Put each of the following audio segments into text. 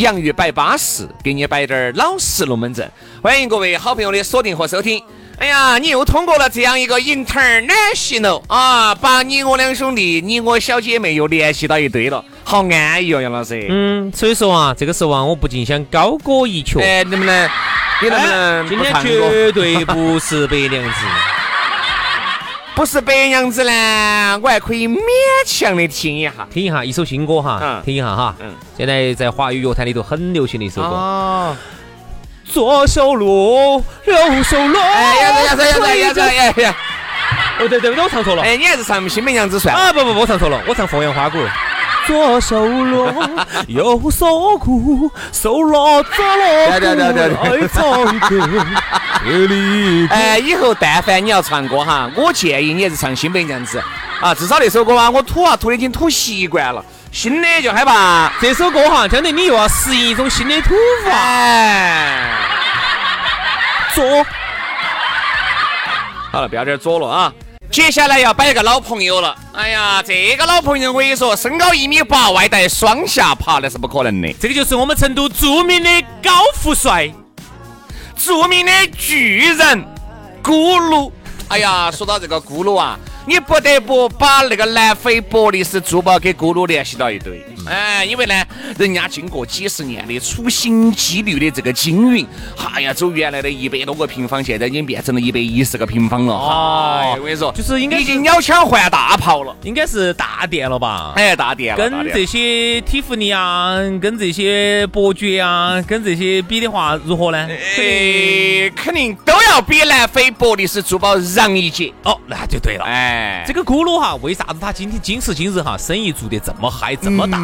洋芋摆巴适，给你摆点儿老实龙门阵。欢迎各位好朋友的锁定和收听。哎呀，你又通过了这样一个 international 啊，把你我两兄弟、你我小姐妹又联系到一堆了，好安逸哦，杨老师。嗯，所以说啊，这个时候啊，我不禁想高歌一曲。哎，能不能？你能不能？今天绝对不是白娘子。不是白娘子呢，我还可以勉强的听一下，听一下一首新歌哈，听一下哈，嗯，现在在华语乐坛里头很流行的一首歌。左手撸，右手撸。哎呀，呀，呀，呀，呀，呀，呀，哦，对对，我唱错了。哎，你还是唱新白娘子算啊？不不不，我唱错了，我唱凤阳花鼓。左手锣，右手鼓，手拉着锣鼓，爱唱歌。哎，以后但凡你要唱歌哈，我建议你还是唱新白娘子啊，至少那首歌啊，我吐啊吐的已经吐习惯了。新的就害怕，这首歌哈，相当于你又要适应一种新的土法。左，好了，不要点左了啊。接下来要摆一个老朋友了。哎呀，这个老朋友我跟你说，身高一米八，外带双下巴，那是不可能的。这个就是我们成都著名的高富帅，著名的巨人咕噜。哎呀，说到这个咕噜啊。你不得不把那个南非伯利斯珠宝给咕噜联系到一堆，哎，因为呢，人家经过几十年的处心积虑的这个经营，哎呀，走原来的一百多个平方，现在已经变成了一百一十个平方了。哎，我跟你说，就是应该已经鸟枪换大炮了，应该是大店了吧？哎，大店，跟这些蒂芙尼啊，跟这些伯爵啊，跟这些比的话，如何呢？哎，肯定都要比南非伯利斯珠宝让一截。哦，那就对了，哎。这个咕噜哈，为啥子他今天今时今日哈，生意做得这么嗨这么大，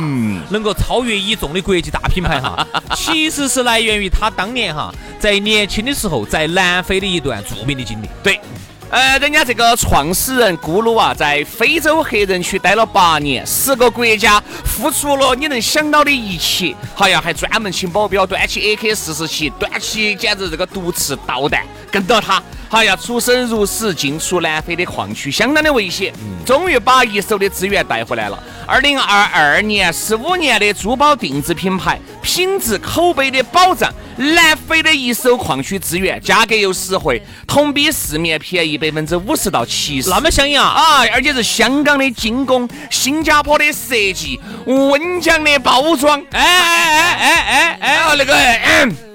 能够超越一众的国际大品牌哈？其实是来源于他当年哈，在年轻的时候在南非的一段著名的经历。对，呃，人家这个创始人咕噜啊，在非洲黑人区待了八年，十个国家，付出了你能想到的一切，好呀，还专门请保镖端起 AK 四十七，端起简直这个毒刺导弹跟到他。好呀，出生入死，进出南非的矿区，相当的危险。终于把一手的资源带回来了。二零二二年，十五年的珠宝定制品牌，品质口碑的保障。南非的一手矿区资源，价格又实惠，同比市面便宜百分之五十到七十。那么香啊！啊，而且是香港的精工，新加坡的设计，温江的包装。哎哎哎哎哎哎，那个。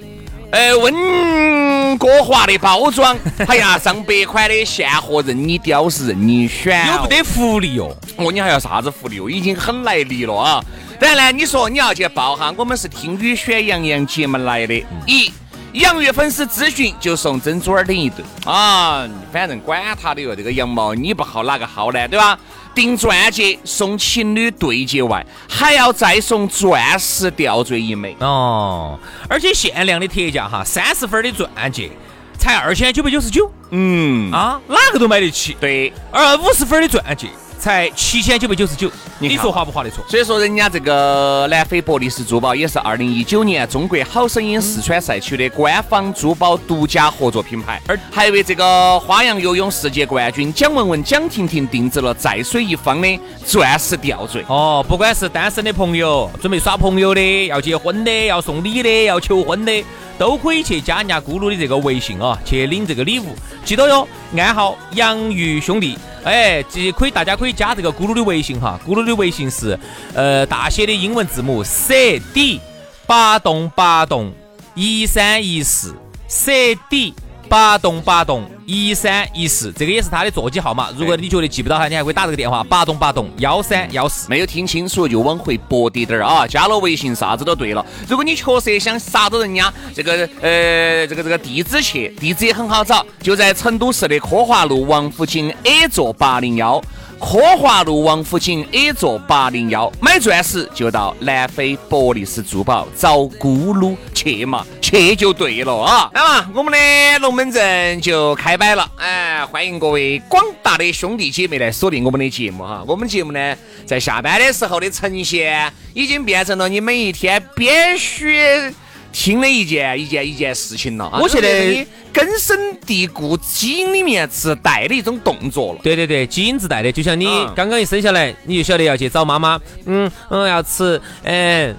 呃，温哥华的包装，哎呀，上百款的现货任你挑是任你选，有不得福利哦。哦，你还要啥子福利哦？已经很来力了啊。当然呢，你说你要去报哈，我们是听雨选洋洋节目来的。一，洋芋粉丝咨询就送珍珠耳钉一对啊，反正管他的哟，这个羊毛你不薅哪个薅呢？对吧？订钻戒送情侣对戒外，还要再送钻石吊坠一枚哦，而且限量的特价哈，三十分的钻戒才二千九百九十九，嗯啊，哪个都买得起。对，而五十分的钻戒。才七千九百九十九，你说划不划得错？所以说，人家这个南非博利斯珠宝也是二零一九年中国好声音四川赛区的官方珠宝独家合作品牌，而还为这个花样游泳世界冠军蒋雯雯、蒋婷婷定制了在水一方的钻石吊坠。哦，不管是单身的朋友，准备耍朋友的，要结婚的，要送礼的，要求婚的，都可以去加人家咕噜的这个微信啊，去领这个礼物。记得哟，暗号洋芋兄弟。哎，这可以，大家可以加这个咕噜的微信哈，咕噜的微信是呃大写的英文字母 C D 八栋八栋一三一四 C D。八栋八栋一三一四，这个也是他的座机号码。如果你觉得记不到他，你还可以打这个电话：八栋八栋幺三幺四。没有听清楚就往回拨滴点儿啊！加了微信啥子都对了。如果你确实想杀到人家这个呃这个这个地址去，地址也很好找，就在成都市的科华路王府井 A 座八零幺。科华路王府井 A 座八零幺，买钻石就到南非博利斯珠宝找咕噜去嘛，去就对了啊！那么我们的龙门阵就开摆了，哎，欢迎各位广大的兄弟姐妹来锁定我们的节目哈。我们节目呢，在下班的时候的呈现，已经变成了你每一天必须。听的一件一件一件事情了，我现在根深蒂固、基因里面自带的一种动作了。对对对，基因自带的，就像你刚刚一生下来，你就晓得要去找妈妈，嗯嗯，要吃，嗯，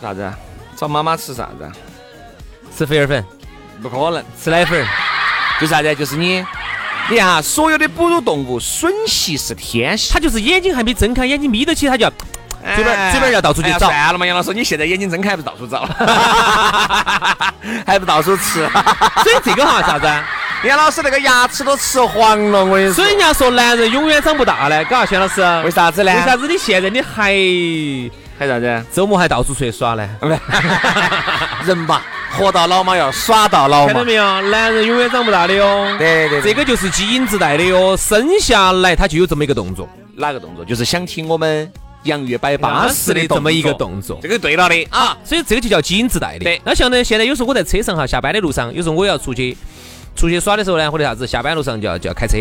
啥子？找妈妈吃啥子？吃肥儿粉？不可能，吃奶粉？就啥子？就是你，你看哈，所有的哺乳动物吮吸是天性，它就是眼睛还没睁开，眼睛眯得起，它就要。嘴巴嘴巴要到处去找，算了嘛，杨老师，你现在眼睛睁开还不到处找，还不到处吃，所以这个哈啥子？杨老师那个牙齿都吃黄了，我跟你说。所以人家说男人永远长不大呢，嘎，轩老师。为啥子呢？为啥子你现在你还还啥子？周末还到处出去耍呢？人嘛，活到老嘛要耍到老嘛。看到没有？男人永远长不大的哟。对对。这个就是基因自带的哟，生下来他就有这么一个动作。哪个动作？就是想听我们。洋芋摆巴适的这么一个动作，这个对了的啊，所以这个就叫基因自带的。对，那像呢，现在有时候我在车上哈，下班的路上，有时候我要出去出去耍的时候呢，或者啥子，下班路上就要就要开车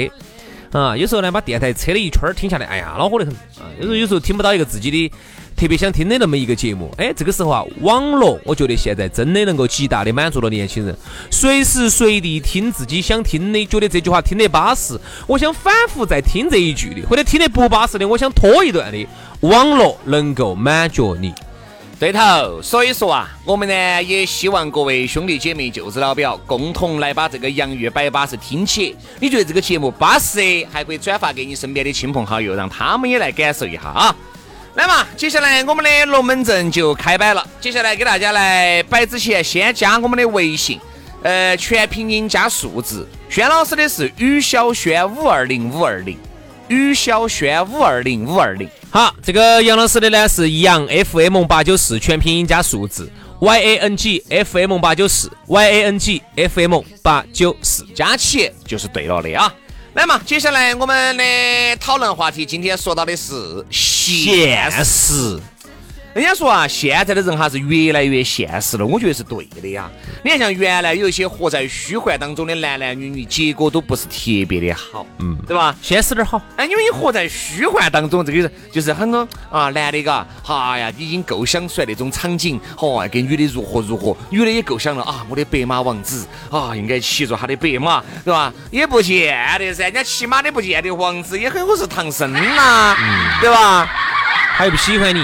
啊。有时候呢，把电台车的一圈儿听下来，哎呀，恼火得很啊。有时候有时候听不到一个自己的。特别想听的那么一个节目，哎，这个时候啊，网络我觉得现在真的能够极大的满足了年轻人，随时随地听自己想听的，觉得这句话听得巴适，我想反复再听这一句的，或者听得不巴适的，我想拖一段的，网络能够满足你。对头，所以说啊，我们呢也希望各位兄弟姐妹、舅子老表共同来把这个洋芋摆巴适听起。你觉得这个节目巴适，还可以转发给你身边的亲朋好友，让他们也来感受一下啊。来嘛，接下来我们的龙门阵就开摆了。接下来给大家来摆之前，先加我们的微信，呃，全拼音加数字。轩老师的是于小轩五二零五二零，于小轩五二零五二零。好，这个杨老师的呢是杨 FM 八九四，全拼音加数字，Y A N G F M 八九四，Y A N G F M 八九四，加起就是对了的啊。来嘛，接下来我们的讨论话题，今天说到的是现实。人家说啊，现在的人哈是越来越现实了，我觉得是对的呀。你看，像原来有一些活在虚幻当中的男男女女，结果都不是特别的好，嗯，对吧？现实点好。哎，因为你活在虚幻当中，这个人就是很多啊，男的嘎，哎呀，已经构想出来那种场景，哦，跟女的如何如何，女的也构想了啊，我的白马王子啊，应该骑着他的白马，对吧？也不见得噻，人家骑马的不见得王子也很可能是唐僧呐，对吧？他又不喜欢你。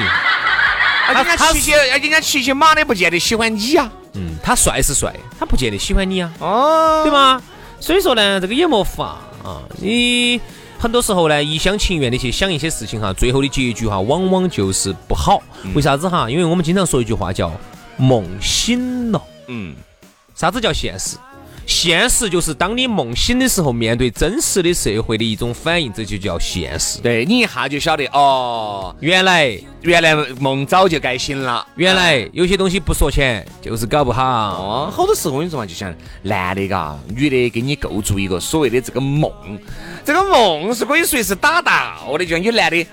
人家骑骑，人家骑骑马的不见得喜欢你呀。嗯，他帅是帅，他不见得喜欢你啊。哦，对吗？所以说呢，这个也没法啊。你很多时候呢，一厢情愿的去想一些事情哈，最后的结局哈，往往就是不好。为啥子哈？因为我们经常说一句话叫“梦醒了”。嗯，啥子叫现实？现实就是当你梦醒的时候，面对真实的社会的一种反应，这就叫现实。对你一下就晓得哦，原来原来梦早就该醒了，原来有些东西不说钱就是搞不好。哦，好多时候我跟你说嘛，就像男的嘎，女的给你构筑一个所谓的这个梦，这个梦是可以随时达到的。就像有男的，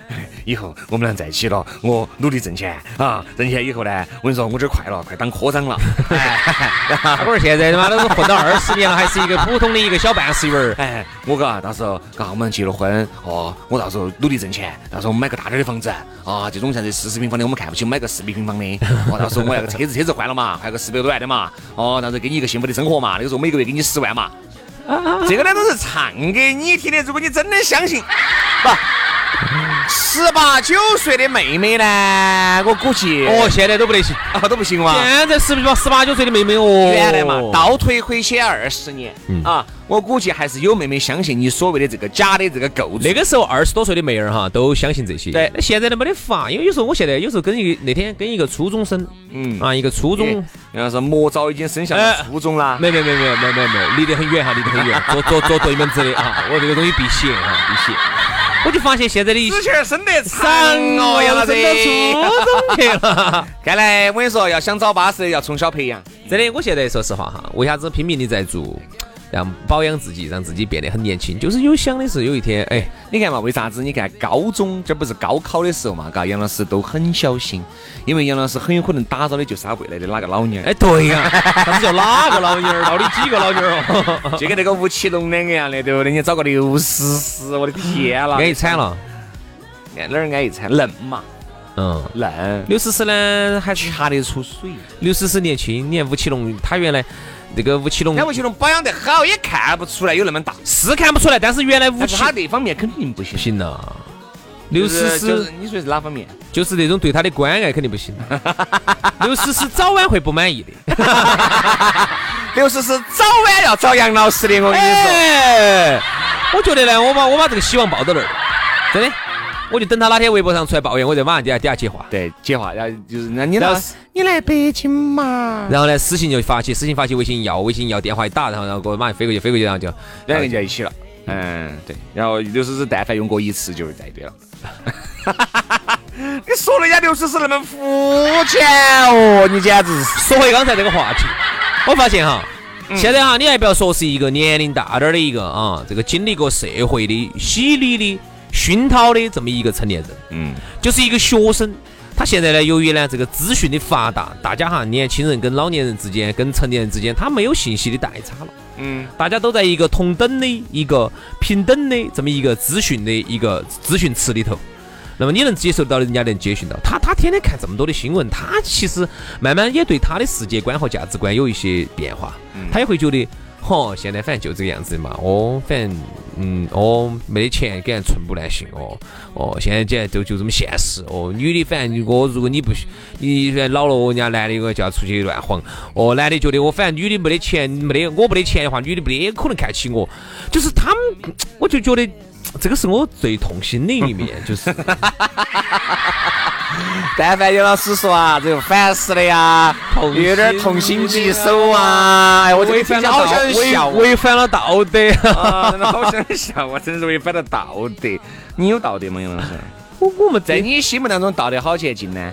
以后我们俩在一起了，我努力挣钱啊，挣钱以后呢，我跟你说我这快了，快当科长了。我说现在他妈都是混到二。十年了，还是一个普通的一个小办事员儿。哎，我嘎，到时候嘎，我们结了婚哦，我到时候努力挣钱，到时候我们买个大点的房子啊，这种像这四十平方的我们看不起，买个四百平方的。哦，到时候我要个车子，车子换了嘛，换个四百多万的嘛。哦，到时候给你一个幸福的生活嘛。那个时候每个月给你十万嘛。这个呢都是唱给你听的，如果你真的相信，不。十八九岁的妹妹呢？我估计哦，现在都不得行啊，都不行哇！现在是不是十八九岁的妹妹哦？原来嘛，倒退回去二十年嗯啊，我估计还是有妹妹相信你所谓的这个假的这个构筑。那个时候二十多岁的妹儿哈，都相信这些。对，现在都没得法，因为有时候我现在有时候跟一个那天跟一个初中生，嗯啊，一个初中，要是魔早已经生下初中了。没没没没没没没，离得很远哈，离得很远，坐坐坐对门子的啊，我这个东西避邪哈，避邪。我就发现现在的纸钱生得长哦，要升到初中去了。看来我跟你说，要想找巴适，要从小培养。真的，我现在说实话哈，为啥子拼命的在做让保养自己，让自己变得很年轻。就是有想的是有一天，哎，你看嘛，为啥子？你看高中这不是高考的时候嘛？嘎，杨老师都很小心，因为杨老师很有可能打造的就是他未来的哪个老娘。哎，对呀，啥子叫哪个老娘儿？到底几个老娘儿哦？就跟那个吴奇隆两个样的，对不对？你找个刘诗诗，我的天啦，安逸惨了，哪儿安逸惨？嫩嘛，嗯，嫩。刘诗诗呢，还是查得出水。刘诗诗年轻，你看吴奇隆，他原来。那个吴奇隆，那吴奇隆保养得好，也看不出来有那么大，是看不出来。但是原来吴奇，他那方面肯定不行，不行了。刘诗诗，你说是哪方面？就是那种对他的关爱肯定不行。刘诗诗早晚会不满意的。刘诗诗早晚要找杨老师的，我跟你说。我觉得呢，我把我把这个希望抱到那儿，真的。我就等他哪天微博上出来抱怨，我就马上底下底下接话。对，接话，然后就是那你来，你来北京嘛？然后呢，私信就发起，私信发起，微信要，微信要，电话一打，然后然后给我马上飞过去，飞过去，然后就两个人就一起了。嗯，对。然后刘诗诗但凡用过一次就是在对了。你说人家刘诗诗那么肤浅哦，你简直是。说回刚才这个话题，我发现哈，现在哈，你还不要说是一个年龄大点儿的一个啊，这个经历过社会的洗礼的。熏陶的这么一个成年人，嗯，就是一个学生。他现在呢，由于呢这个资讯的发达，大家哈年轻人跟老年人之间，跟成年人之间，他没有信息的代差了，嗯，大家都在一个同等的一个平等的这么一个资讯的一个资讯池里头。那么你能接受到的，人家能接受到。他他天天看这么多的新闻，他其实慢慢也对他的世界观和价值观有一些变化，他也会觉得。嚯，现在反正就这个样子的嘛。哦，反正嗯，哦，没得钱，给人寸步难行哦。哦，现在简直就就这么现实哦。女的反正我，如果你不你老了，人家男的我就要出去乱晃。哦，男的觉得我反正女的没得钱，没得我没得钱的话，女的没得可能看起我。就是他们，我就觉得这个是我最痛心的一面，就是。但凡有老师说啊，这个烦死了呀，有点痛心疾首啊！哎，我违反了道，违反了道德，真的 好想笑，我真是违反了道德。你有道德吗，杨老师？我我们在你心目当中，道德好前进呢？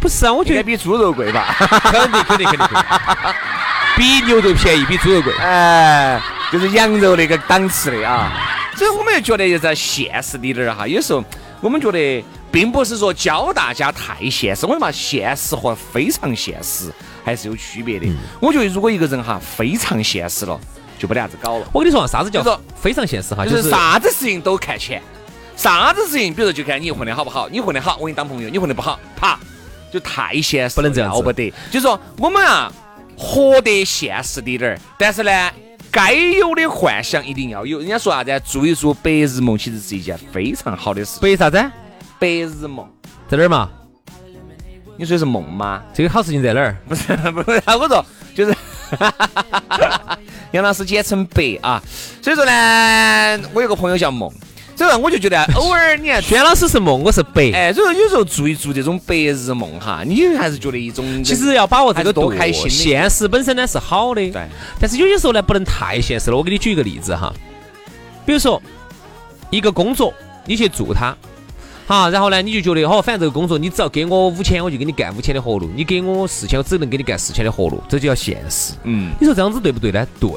不是啊，我觉得比猪肉贵吧？肯定肯定肯定，比牛肉便宜，比猪肉贵。哎，就是羊肉那个档次的啊。所以我们又觉得就在现实里点儿哈，有时候我们觉得。并不是说教大家太现实，我嘛，现实和非常现实还是有区别的。我觉得如果一个人哈非常现实了，就不得啥子搞了。我跟你说啥子叫做非常现实哈？就是啥子事情都看钱，啥子事情，比如说就看你混得好不好，你混得好，我跟你当朋友；你混得不好，啪，就太现实，不能这样子，不得。就是说我们啊，活得现实滴点儿，但是呢，该有的幻想一定要有。人家说啥子？做一做白日梦，其实是一件非常好的事。白啥子？白日梦在哪儿嘛？你说的是梦吗？这个好事情在哪儿？不是不是，我说就是杨老师简称白啊。所以说呢，我有个朋友叫梦，所以说我就觉得偶尔你看，轩老师是梦，我是白。哎，所以说有时候做一做这种白日梦哈，你还是觉得一种其实要把握这个多开心。现实本身呢是好的，对。但是有些时候呢不能太现实了。我给你举一个例子哈，比如说一个工作，你去做它。好，然后呢，你就觉得哦，反正这个工作你只要给我五千，我就给你干五千的活路；你给我四千，我只能给你干四千的活路，这就叫现实。嗯，你说这样子对不对呢？对。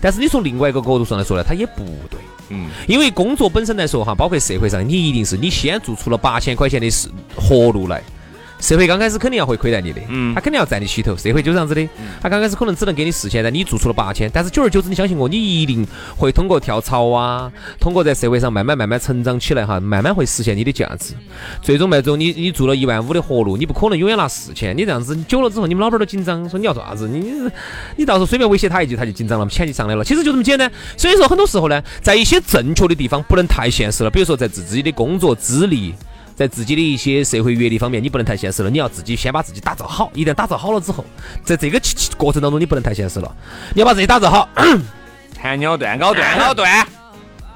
但是你从另外一个角度上来说呢，它也不对。嗯，因为工作本身来说哈，包括社会上，你一定是你先做出了八千块钱的事活路来。社会刚开始肯定要会亏待你的，嗯，他肯定要占你起头。社会就这样子的，他刚开始可能只能给你四千，但你做出了八千，但是久而久之，你相信我，你一定会通过跳槽啊，通过在社会上慢慢慢慢成长起来哈，慢慢会实现你的价值。最终，最终你你做了一万五的活路，你不可能永远拿四千。你这样子久了之后，你们老板都紧张，说你要做啥子？你你到时候随便威胁他一句，他就紧张了，钱就上来了。其实就这么简单。所以说，很多时候呢，在一些正确的地方不能太现实了，比如说在自己的工作资历。在自己的一些社会阅历方面，你不能太现实了。你要自己先把自己打造好。一旦打造好了之后，在这个过程当中，你不能太现实了。你要把自己打造好。弹鸟断，咬断，咬断，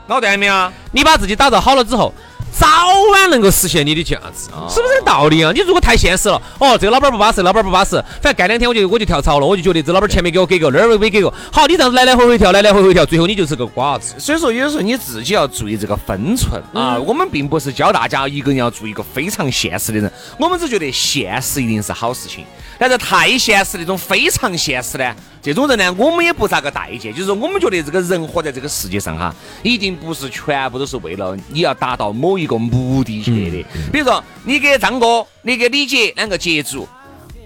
咬断没有？你把自己打造好了之后，早晚能够实现你的价值，是不是这道理啊？你如果太现实了，哦，这个老板不巴适，老板不巴适，反正干两天我就我就跳槽了，我就觉得这老板前面给我给个，那儿没给个，好，你这样子来来回回跳，来来回回跳，最后你就是个瓜子。所以说，有时候你自己要注意这个分寸啊。我们并不是教大家一个人要做一个非常现实的人，我们只觉得现实一定是好事情。但是太现实那种非常现实呢这种人呢，我们也不咋个待见。就是我们觉得这个人活在这个世界上哈，一定不是全部都是为了你要达到某一个目的去的。比如说，你给张哥，你给李姐两个接触。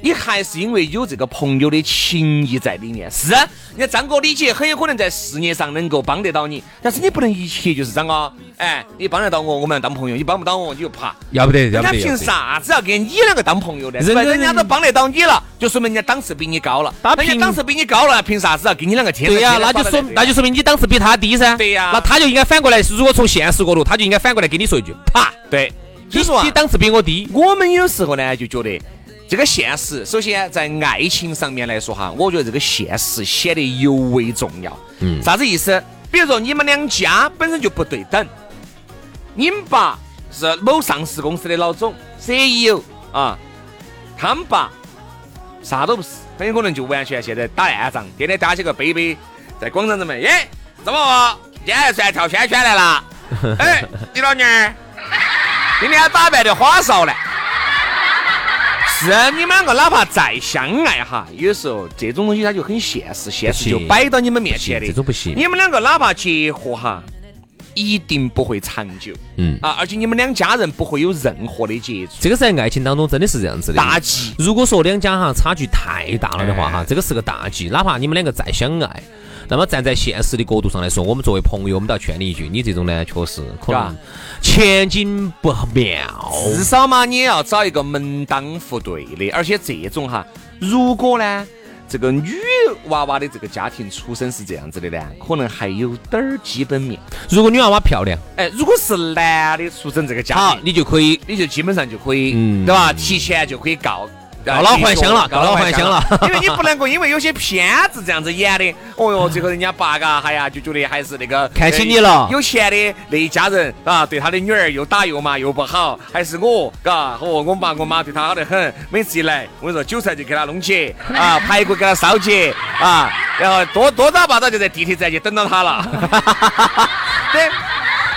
你还是因为有这个朋友的情谊在里面，是。人家张哥李姐很有可能在事业上能够帮得到你，但是你不能一切就是张哥，哎，你帮得到我，我们要当朋友；你帮不到我，你就爬。要不得，要不得。人家凭啥子要跟你两个当朋友呢？人人家都帮得到你了，就说明人家档次比你高了。人家档次比你高了，凭啥子要跟你两个天？对呀，那就说那就说明你档次比他低噻。对呀。那他就应该反过来，如果从现实角度，他就应该反过来跟你说一句：啪。对。你说你档次比我低，我们有时候呢就觉得。这个现实，首先在爱情上面来说哈，我觉得这个现实显得尤为重要。嗯，啥子意思？比如说你们两家本身就不对等，你们爸是某上市公司的老总 CEO 啊，他们爸啥都不是，很有可能就完全现在打暗仗，天天打起个杯杯在广场上面，耶，怎么今天算跳圈圈来了？哎，你老娘儿今天打扮的花哨呢？是你们两个哪怕再相爱哈，有时候这种东西它就很现实，现实就摆到你们面前的。这种不行。你们两个哪怕结合哈，一定不会长久。嗯啊，而且你们两家人不会有任何的接触。这个在爱情当中真的是这样子的。大忌。如果说两家哈差距太大了的话哈，这个是个大忌。哪怕你们两个再相爱。那么站在现实的角度上来说，我们作为朋友，我们都要劝你一句：你这种呢，确实可能前景不妙。至少嘛，你也要找一个门当户对的，而且这种哈，如果呢，这个女娃娃的这个家庭出身是这样子的呢，可能还有点儿基本面。如果女娃娃漂亮，哎，如果是男的出身这个家庭，你就可以，你就基本上就可以，对吧？提前就可以告。告老还乡了，告老还乡了，因为你不能够因为有些片子这样子演的，哦哟，最后人家爸嘎，哎呀，就觉得还是那个看起你了，有钱的那一家人啊，对他的女儿又打又骂又不好，还是我，嘎，哦，我爸我妈对他好得很，每次一来，我跟你说，韭菜就给他弄起，啊，排骨给他烧起，啊，然后多多早八早就在地铁站就等到他了，对。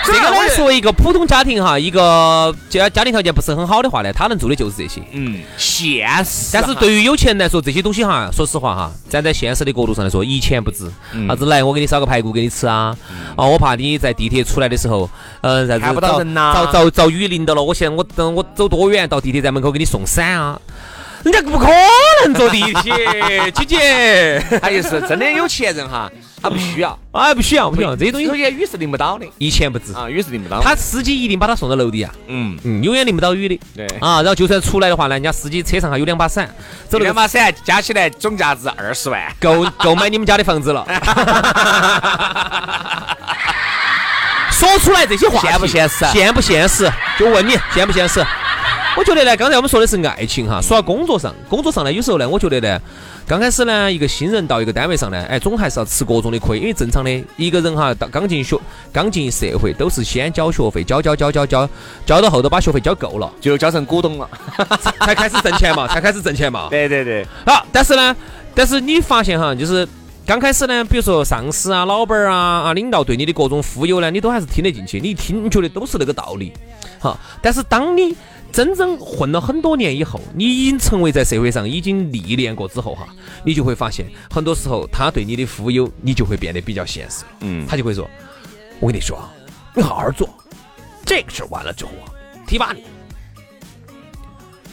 这个我说，一个普通家庭哈，一个家家庭条件不是很好的话呢，他能做的就是这些。嗯，现实。但是对于有钱人来说，这些东西哈，说实话哈，站在现实的角度上来说，一钱不值。啥子来，我给你烧个排骨给你吃啊？哦，我怕你在地铁出来的时候，呃，看不到人呐，遭遭遭雨淋到了。我现在我等我走多远到地铁站门口给你送伞啊？人家不可能坐地铁，姐姐。他就是真的有钱人哈，他不需要，哎，不需要，不需要，这些东西雨是淋不到的，一钱不值啊，雨是淋不到。他司机一定把他送到楼底啊，嗯嗯，永远淋不到雨的。对啊，然后就算出来的话呢，人家司机车上还有两把伞，走两把伞加起来总价值二十万，够够买你们家的房子了。说出来这些话现不现实？现不现实？就问你现不现实？我觉得呢，刚才我们说的是爱情哈，说到工作上，工作上呢，有时候呢，我觉得呢，刚开始呢，一个新人到一个单位上呢，哎，总还是要吃各种的亏，因为正常的一个人哈，到刚进学，刚进社会，都是先交学费，交交交交交，交到后头把学费交够了，就交成股东了，才开始挣钱嘛，才开始挣钱嘛。对对对。好，但是呢，但是你发现哈，就是刚开始呢，比如说上司啊、老板啊、啊领导对你的各种忽悠呢，你都还是听得进去，你一听你觉得都是那个道理。好，但是当你真正混了很多年以后，你已经成为在社会上已经历练过之后哈，你就会发现，很多时候他对你的忽悠，你就会变得比较现实。嗯，他就会说：“我跟你说，你好好做，这个事完了之后啊，提拔你。”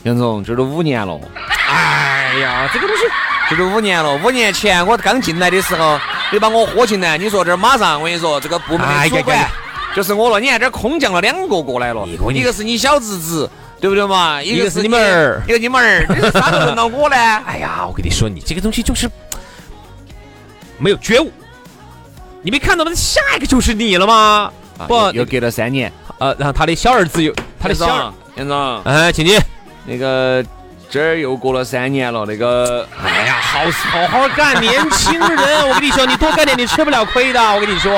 杨总，这都五年了。哎呀，这个东西，这都五年了。五年前我刚进来的时候，你把我喝进来，你说这马上我跟你说，这个部门的主管就是我了。你看这空降了两个过来了，一个是你小侄子。对不对嘛？一个是你们儿，一个你们儿，你是啥时候轮到我呢？哎呀，我跟你说，你这个东西就是没有觉悟。你没看到吗？下一个就是你了吗？不，又隔了三年。呃，然后他的小儿子又，他的小杨总，哎，请进。那个这儿又过了三年了。那个，哎呀，好好好干，年轻人，我跟你说，你多干点，你吃不了亏的。我跟你说，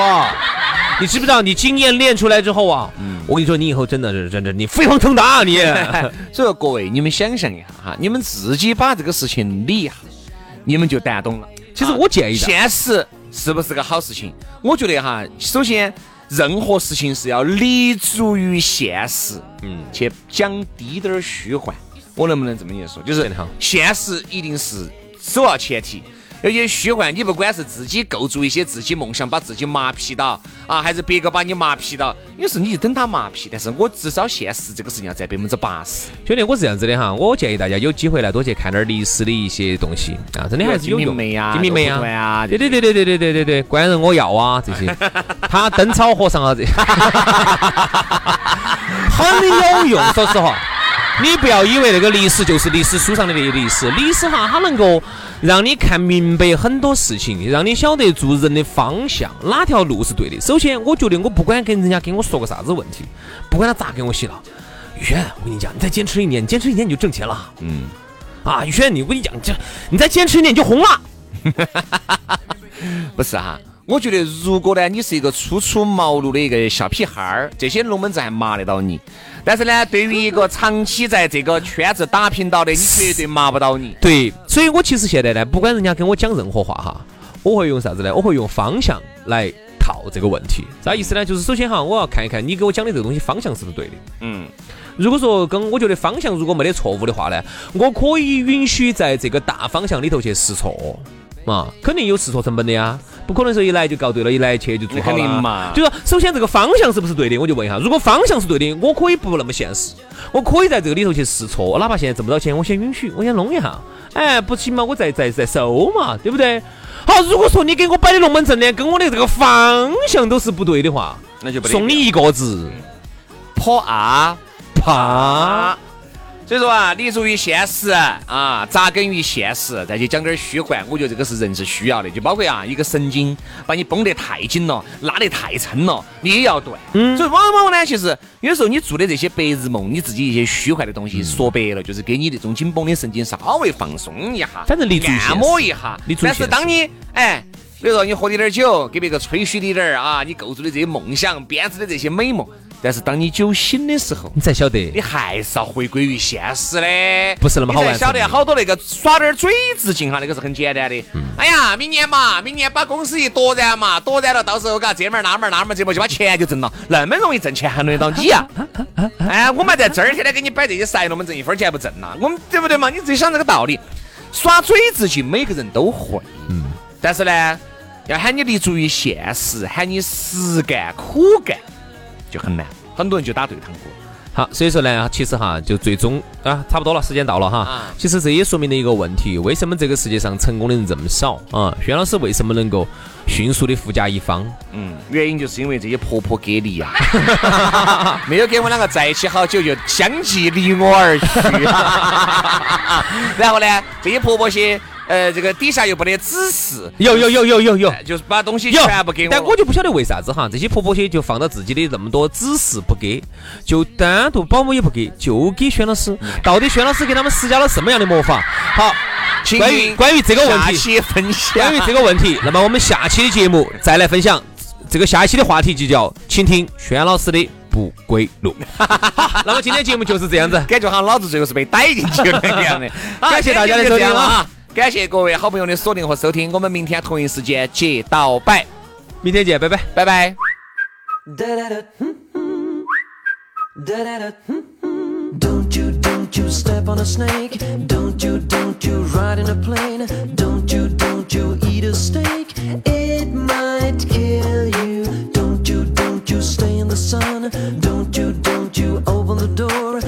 你知不知道？你经验练出来之后啊，嗯我跟你说，你以后真的是真的，你飞黄腾达，你。所以说，各位，你们想象一下哈，你们自己把这个事情理一下，你们就懂懂了。其实我建议，现实是不是个好事情？我觉得哈，首先，任何事情是要立足于现实，嗯，去讲低点儿虚幻。我能不能这么一说？就是现实一定是首要前提。有些虚幻，你不管是自己构筑一些自己梦想，把自己麻痹到啊，还是别个把你麻痹到，有时你就等他麻痹。但是我至少现实这个事情要占百分之八十。兄弟，我是这样子的哈，我建议大家有机会呢，多去看点历史的一些东西啊，真的还是有用。金明金明梅啊，对对对对对对对对对，官人我要啊这些，他灯草和尚啊这，很有用，说实话。你不要以为那个历史就是历史书上的那历史，历史哈，它能够让你看明白很多事情，让你晓得做人的方向，哪条路是对的。首先，我觉得我不管跟人家跟我说个啥子问题，不管他咋给我洗脑，宇轩，我跟你讲，你再坚持一年，你坚持一年你就挣钱了。嗯。啊，宇轩，你我跟你讲，这你再坚持一年你就红了。不是哈。我觉得，如果呢，你是一个初出茅庐的一个小屁孩儿，这些龙门阵还麻得到你。但是呢，对于一个长期在这个圈子打拼到的，你绝对麻不到你。对，所以我其实现在呢，不管人家跟我讲任何话哈，我会用啥子呢？我会用方向来套这个问题。啥意思呢？就是首先哈，我要看一看你给我讲的这个东西方向是不是对的。嗯。如果说跟我觉得方向如果没得错误的话呢，我可以允许在这个大方向里头去试错。嘛，肯定有试错成本的呀，不可能说一来就告对了，一来去就做好了嘛。就说首先这个方向是不是对的，我就问一下。如果方向是对的，我可以不那么现实，我可以在这个里头去试错，哪怕现在挣不到钱，我先允许，我先弄一下。哎，不行嘛，我再再再收嘛，对不对？好，如果说你给我摆的龙门阵呢，跟我的这个方向都是不对的话，那就送你一个字：破啊怕。所以说啊，立足于现实啊，扎根于现实，再去讲点虚幻，我觉得这个是人是需要的。就包括啊，一个神经把你绷得太紧了，拉得太撑了，你也要断。嗯。所以往往呢，其实有时候你做的这些白日梦，你自己一些虚幻的东西，说白了就是给你那种紧绷的神经稍微放松一下，反正立足按摩一下。但是当你哎，比如说你喝点点酒，给别个吹嘘的点儿啊，你构筑的这些梦想，编织的这些美梦。但是当你酒醒的时候，你才晓得，你还是要回归于现实的，不是那么好玩。晓得好多那个耍点嘴子劲哈，那个是很简单的。哎呀，明年嘛，明年把公司一夺燃嘛，夺燃了，到时候嘎这门那门那门，这门就把钱就挣了？那么容易挣钱，还轮得到你呀？哎，我们在这儿天天给你摆这些赛龙门阵，一分钱不挣呐？我们对不对嘛？你自己想这个道理，耍嘴子劲每个人都会，嗯，但是呢，要喊你立足于现实，喊你实干苦干。就很难，很多人就打对堂鼓。好，所以说呢，其实哈，就最终啊，差不多了，时间到了哈。其实这也说明了一个问题：为什么这个世界上成功的人这么少啊？轩老师为什么能够迅速的富甲一方？嗯，原因就是因为这些婆婆给力呀，没有跟我两个在一起好久，就相继离我而去。然后呢，这些婆婆些。呃，这个底下又不得指示，有有有有有有，就是把东西全部给我。但我就不晓得为啥子哈，这些婆婆些就放到自己的那么多指示不给，就单独保姆也不给，就给轩老师。到底轩老师给他们施加了什么样的魔法？好，关于关于这个问题，关于这个问题，那么我们下期的节目再来分享。这个下一期的话题就叫，请听轩老师的不归路。那么今天节目就是这样子，感觉好像老子最后是被逮进去了一样的。感谢大家的收听啊！感谢各位好朋友的锁定和收听，我们明天同一时间接到拜，明天见，拜拜，拜拜。Don't you, don't you step on a snake. Don't you, don't you ride in a plane. Don't you, don't you eat a steak. It might kill you. Don't you, don't you stay in the sun. Don't you, don't you open the door.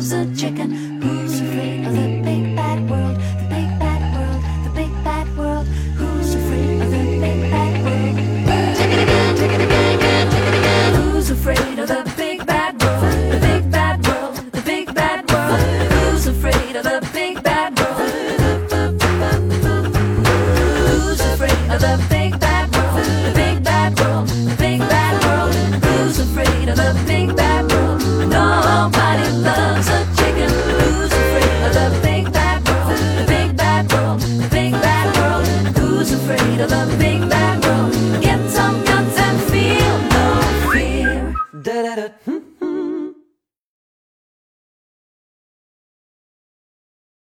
loves a chicken.